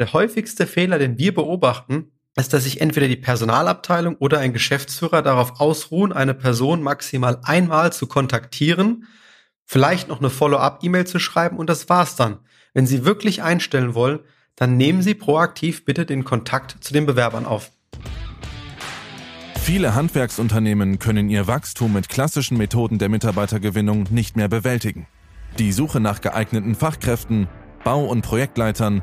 Der häufigste Fehler, den wir beobachten, ist, dass sich entweder die Personalabteilung oder ein Geschäftsführer darauf ausruhen, eine Person maximal einmal zu kontaktieren, vielleicht noch eine Follow-up-E-Mail zu schreiben und das war's dann. Wenn Sie wirklich einstellen wollen, dann nehmen Sie proaktiv bitte den Kontakt zu den Bewerbern auf. Viele Handwerksunternehmen können ihr Wachstum mit klassischen Methoden der Mitarbeitergewinnung nicht mehr bewältigen. Die Suche nach geeigneten Fachkräften, Bau- und Projektleitern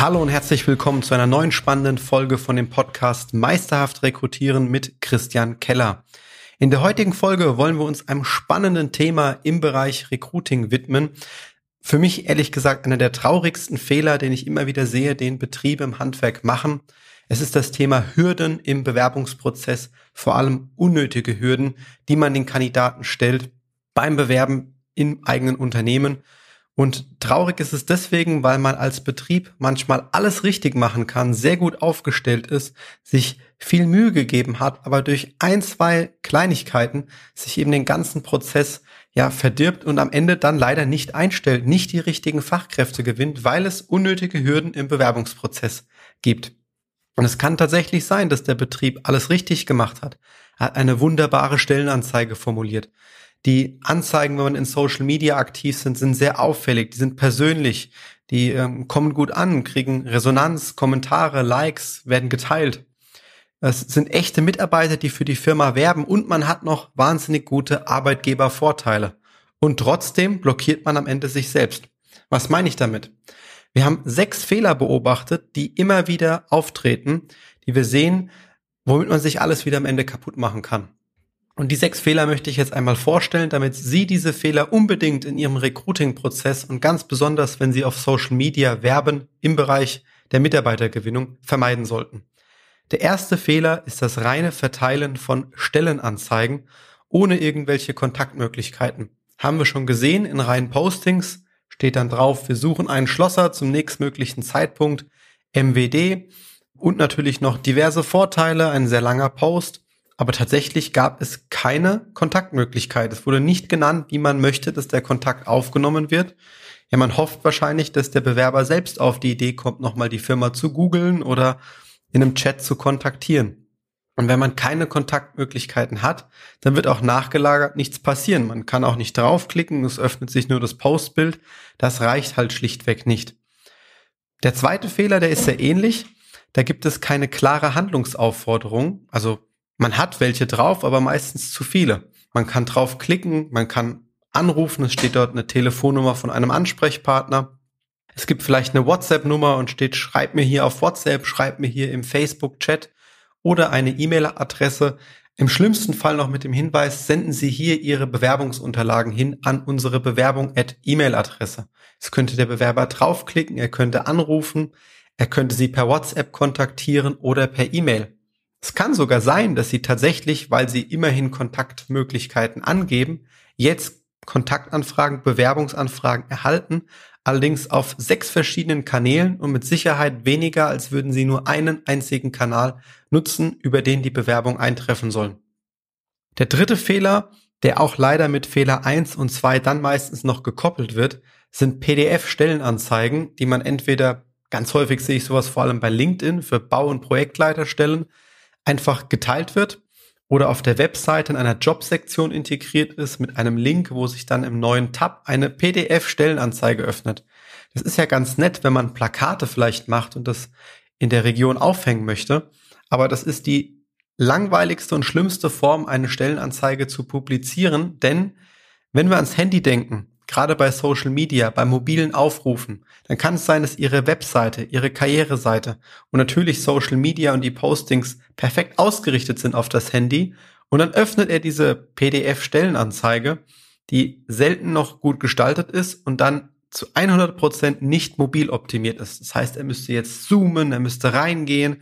Hallo und herzlich willkommen zu einer neuen spannenden Folge von dem Podcast Meisterhaft Rekrutieren mit Christian Keller. In der heutigen Folge wollen wir uns einem spannenden Thema im Bereich Recruiting widmen. Für mich ehrlich gesagt einer der traurigsten Fehler, den ich immer wieder sehe, den Betriebe im Handwerk machen. Es ist das Thema Hürden im Bewerbungsprozess, vor allem unnötige Hürden, die man den Kandidaten stellt beim Bewerben im eigenen Unternehmen und traurig ist es deswegen, weil man als Betrieb manchmal alles richtig machen kann, sehr gut aufgestellt ist, sich viel Mühe gegeben hat, aber durch ein, zwei Kleinigkeiten sich eben den ganzen Prozess ja verdirbt und am Ende dann leider nicht einstellt, nicht die richtigen Fachkräfte gewinnt, weil es unnötige Hürden im Bewerbungsprozess gibt. Und es kann tatsächlich sein, dass der Betrieb alles richtig gemacht hat, hat eine wunderbare Stellenanzeige formuliert, die Anzeigen, wenn man in Social Media aktiv sind, sind sehr auffällig, die sind persönlich, die ähm, kommen gut an, kriegen Resonanz, Kommentare, Likes, werden geteilt. Es sind echte Mitarbeiter, die für die Firma werben und man hat noch wahnsinnig gute Arbeitgebervorteile. Und trotzdem blockiert man am Ende sich selbst. Was meine ich damit? Wir haben sechs Fehler beobachtet, die immer wieder auftreten, die wir sehen, womit man sich alles wieder am Ende kaputt machen kann. Und die sechs Fehler möchte ich jetzt einmal vorstellen, damit Sie diese Fehler unbedingt in Ihrem Recruiting-Prozess und ganz besonders, wenn Sie auf Social Media werben im Bereich der Mitarbeitergewinnung vermeiden sollten. Der erste Fehler ist das reine Verteilen von Stellenanzeigen ohne irgendwelche Kontaktmöglichkeiten. Haben wir schon gesehen in reinen Postings, steht dann drauf, wir suchen einen Schlosser zum nächstmöglichen Zeitpunkt, MWD und natürlich noch diverse Vorteile, ein sehr langer Post aber tatsächlich gab es keine Kontaktmöglichkeit. Es wurde nicht genannt, wie man möchte, dass der Kontakt aufgenommen wird. Ja, man hofft wahrscheinlich, dass der Bewerber selbst auf die Idee kommt, nochmal die Firma zu googeln oder in einem Chat zu kontaktieren. Und wenn man keine Kontaktmöglichkeiten hat, dann wird auch nachgelagert nichts passieren. Man kann auch nicht draufklicken, es öffnet sich nur das Postbild. Das reicht halt schlichtweg nicht. Der zweite Fehler, der ist sehr ähnlich. Da gibt es keine klare Handlungsaufforderung. Also man hat welche drauf, aber meistens zu viele. Man kann drauf klicken, man kann anrufen, es steht dort eine Telefonnummer von einem Ansprechpartner. Es gibt vielleicht eine WhatsApp-Nummer und steht, schreib mir hier auf WhatsApp, schreib mir hier im Facebook-Chat oder eine E-Mail-Adresse. Im schlimmsten Fall noch mit dem Hinweis, senden Sie hier Ihre Bewerbungsunterlagen hin an unsere Bewerbung at E-Mail-Adresse. Es könnte der Bewerber draufklicken, er könnte anrufen, er könnte Sie per WhatsApp kontaktieren oder per E-Mail. Es kann sogar sein, dass Sie tatsächlich, weil Sie immerhin Kontaktmöglichkeiten angeben, jetzt Kontaktanfragen, Bewerbungsanfragen erhalten, allerdings auf sechs verschiedenen Kanälen und mit Sicherheit weniger, als würden Sie nur einen einzigen Kanal nutzen, über den die Bewerbung eintreffen sollen. Der dritte Fehler, der auch leider mit Fehler eins und zwei dann meistens noch gekoppelt wird, sind PDF-Stellenanzeigen, die man entweder ganz häufig sehe ich sowas vor allem bei LinkedIn für Bau- und Projektleiterstellen, einfach geteilt wird oder auf der Webseite in einer Jobsektion integriert ist mit einem Link, wo sich dann im neuen Tab eine PDF-Stellenanzeige öffnet. Das ist ja ganz nett, wenn man Plakate vielleicht macht und das in der Region aufhängen möchte, aber das ist die langweiligste und schlimmste Form, eine Stellenanzeige zu publizieren, denn wenn wir ans Handy denken, gerade bei Social Media, bei mobilen Aufrufen, dann kann es sein, dass Ihre Webseite, Ihre Karriereseite und natürlich Social Media und die Postings perfekt ausgerichtet sind auf das Handy und dann öffnet er diese PDF-Stellenanzeige, die selten noch gut gestaltet ist und dann zu 100 Prozent nicht mobil optimiert ist. Das heißt, er müsste jetzt zoomen, er müsste reingehen.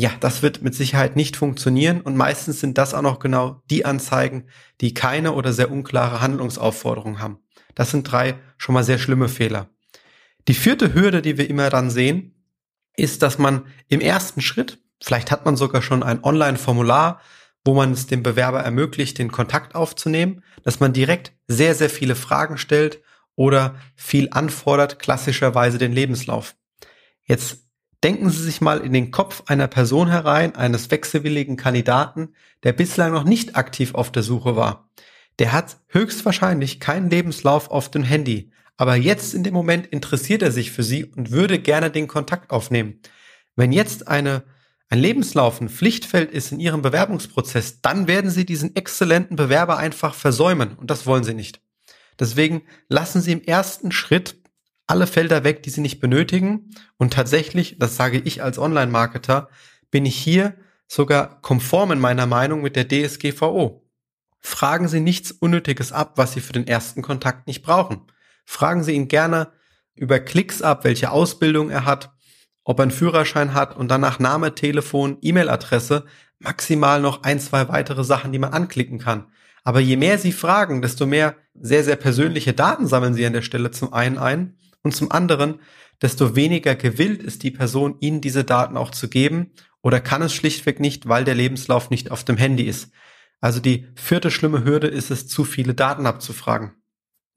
Ja, das wird mit Sicherheit nicht funktionieren und meistens sind das auch noch genau die Anzeigen, die keine oder sehr unklare Handlungsaufforderung haben. Das sind drei schon mal sehr schlimme Fehler. Die vierte Hürde, die wir immer dann sehen, ist, dass man im ersten Schritt, vielleicht hat man sogar schon ein Online-Formular, wo man es dem Bewerber ermöglicht, den Kontakt aufzunehmen, dass man direkt sehr, sehr viele Fragen stellt oder viel anfordert, klassischerweise den Lebenslauf. Jetzt denken Sie sich mal in den Kopf einer Person herein, eines wechselwilligen Kandidaten, der bislang noch nicht aktiv auf der Suche war. Der hat höchstwahrscheinlich keinen Lebenslauf auf dem Handy, aber jetzt in dem Moment interessiert er sich für Sie und würde gerne den Kontakt aufnehmen. Wenn jetzt eine ein Lebenslauf ein Pflichtfeld ist in Ihrem Bewerbungsprozess, dann werden Sie diesen exzellenten Bewerber einfach versäumen und das wollen Sie nicht. Deswegen lassen Sie im ersten Schritt alle Felder weg, die Sie nicht benötigen und tatsächlich, das sage ich als Online-Marketer, bin ich hier sogar konform in meiner Meinung mit der DSGVO. Fragen Sie nichts Unnötiges ab, was Sie für den ersten Kontakt nicht brauchen. Fragen Sie ihn gerne über Klicks ab, welche Ausbildung er hat, ob er einen Führerschein hat und danach Name, Telefon, E-Mail-Adresse, maximal noch ein, zwei weitere Sachen, die man anklicken kann. Aber je mehr Sie fragen, desto mehr sehr, sehr persönliche Daten sammeln Sie an der Stelle zum einen ein und zum anderen, desto weniger gewillt ist die Person, Ihnen diese Daten auch zu geben oder kann es schlichtweg nicht, weil der Lebenslauf nicht auf dem Handy ist. Also die vierte schlimme Hürde ist es, zu viele Daten abzufragen.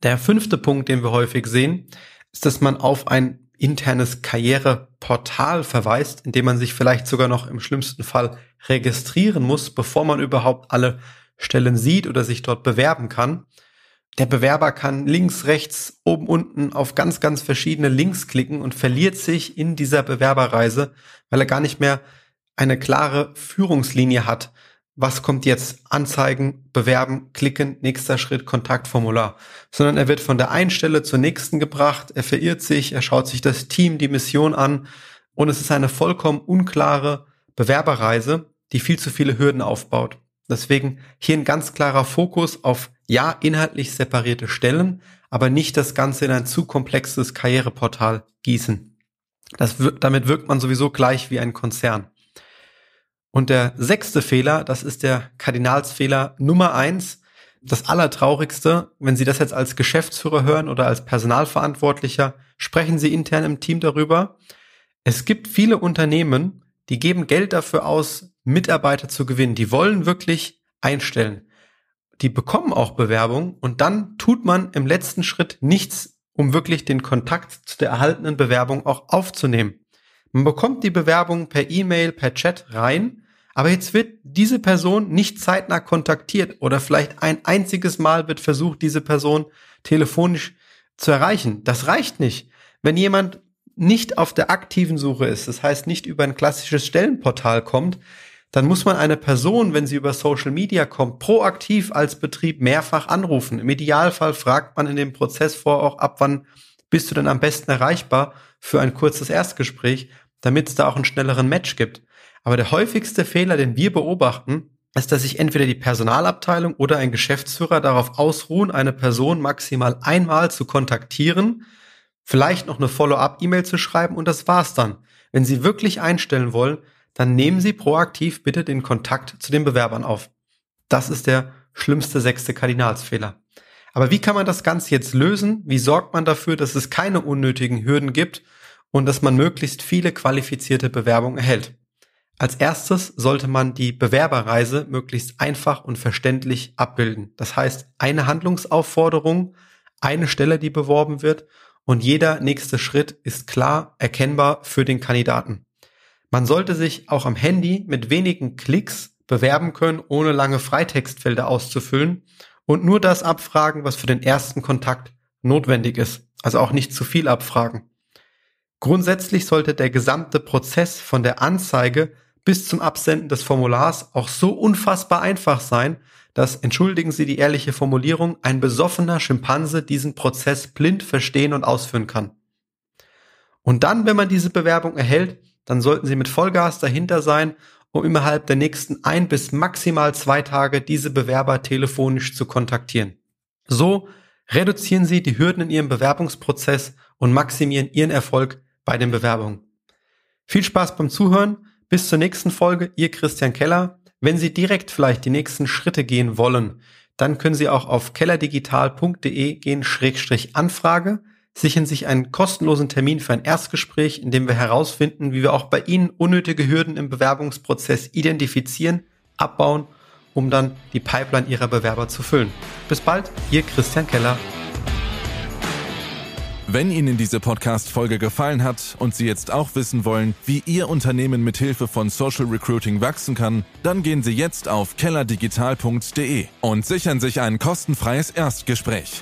Der fünfte Punkt, den wir häufig sehen, ist, dass man auf ein internes Karriereportal verweist, in dem man sich vielleicht sogar noch im schlimmsten Fall registrieren muss, bevor man überhaupt alle Stellen sieht oder sich dort bewerben kann. Der Bewerber kann links, rechts, oben, unten auf ganz, ganz verschiedene Links klicken und verliert sich in dieser Bewerberreise, weil er gar nicht mehr eine klare Führungslinie hat was kommt jetzt? Anzeigen, bewerben, klicken, nächster Schritt, Kontaktformular. Sondern er wird von der einen Stelle zur nächsten gebracht, er verirrt sich, er schaut sich das Team, die Mission an und es ist eine vollkommen unklare Bewerberreise, die viel zu viele Hürden aufbaut. Deswegen hier ein ganz klarer Fokus auf ja, inhaltlich separierte Stellen, aber nicht das Ganze in ein zu komplexes Karriereportal gießen. Das, damit wirkt man sowieso gleich wie ein Konzern. Und der sechste Fehler, das ist der Kardinalsfehler Nummer eins. Das Allertraurigste, wenn Sie das jetzt als Geschäftsführer hören oder als Personalverantwortlicher, sprechen Sie intern im Team darüber. Es gibt viele Unternehmen, die geben Geld dafür aus, Mitarbeiter zu gewinnen. Die wollen wirklich einstellen. Die bekommen auch Bewerbung und dann tut man im letzten Schritt nichts, um wirklich den Kontakt zu der erhaltenen Bewerbung auch aufzunehmen. Man bekommt die Bewerbung per E-Mail, per Chat rein aber jetzt wird diese Person nicht zeitnah kontaktiert oder vielleicht ein einziges Mal wird versucht, diese Person telefonisch zu erreichen. Das reicht nicht. Wenn jemand nicht auf der aktiven Suche ist, das heißt nicht über ein klassisches Stellenportal kommt, dann muss man eine Person, wenn sie über Social Media kommt, proaktiv als Betrieb mehrfach anrufen. Im Idealfall fragt man in dem Prozess vor auch ab, wann bist du denn am besten erreichbar für ein kurzes Erstgespräch, damit es da auch einen schnelleren Match gibt. Aber der häufigste Fehler, den wir beobachten, ist, dass sich entweder die Personalabteilung oder ein Geschäftsführer darauf ausruhen, eine Person maximal einmal zu kontaktieren, vielleicht noch eine Follow-up-E-Mail zu schreiben und das war's dann. Wenn Sie wirklich einstellen wollen, dann nehmen Sie proaktiv bitte den Kontakt zu den Bewerbern auf. Das ist der schlimmste sechste Kardinalsfehler. Aber wie kann man das Ganze jetzt lösen? Wie sorgt man dafür, dass es keine unnötigen Hürden gibt und dass man möglichst viele qualifizierte Bewerbungen erhält? Als erstes sollte man die Bewerberreise möglichst einfach und verständlich abbilden. Das heißt, eine Handlungsaufforderung, eine Stelle, die beworben wird und jeder nächste Schritt ist klar erkennbar für den Kandidaten. Man sollte sich auch am Handy mit wenigen Klicks bewerben können, ohne lange Freitextfelder auszufüllen und nur das abfragen, was für den ersten Kontakt notwendig ist. Also auch nicht zu viel abfragen. Grundsätzlich sollte der gesamte Prozess von der Anzeige bis zum Absenden des Formulars auch so unfassbar einfach sein, dass, entschuldigen Sie die ehrliche Formulierung, ein besoffener Schimpanse diesen Prozess blind verstehen und ausführen kann. Und dann, wenn man diese Bewerbung erhält, dann sollten Sie mit Vollgas dahinter sein, um innerhalb der nächsten ein bis maximal zwei Tage diese Bewerber telefonisch zu kontaktieren. So Reduzieren Sie die Hürden in Ihrem Bewerbungsprozess und maximieren Ihren Erfolg bei den Bewerbungen. Viel Spaß beim Zuhören. Bis zur nächsten Folge. Ihr Christian Keller. Wenn Sie direkt vielleicht die nächsten Schritte gehen wollen, dann können Sie auch auf kellerdigital.de gehen, Schrägstrich Anfrage, sichern sich einen kostenlosen Termin für ein Erstgespräch, in dem wir herausfinden, wie wir auch bei Ihnen unnötige Hürden im Bewerbungsprozess identifizieren, abbauen um dann die Pipeline ihrer Bewerber zu füllen. Bis bald, ihr Christian Keller. Wenn Ihnen diese Podcast-Folge gefallen hat und Sie jetzt auch wissen wollen, wie Ihr Unternehmen mit Hilfe von Social Recruiting wachsen kann, dann gehen Sie jetzt auf kellerdigital.de und sichern sich ein kostenfreies Erstgespräch.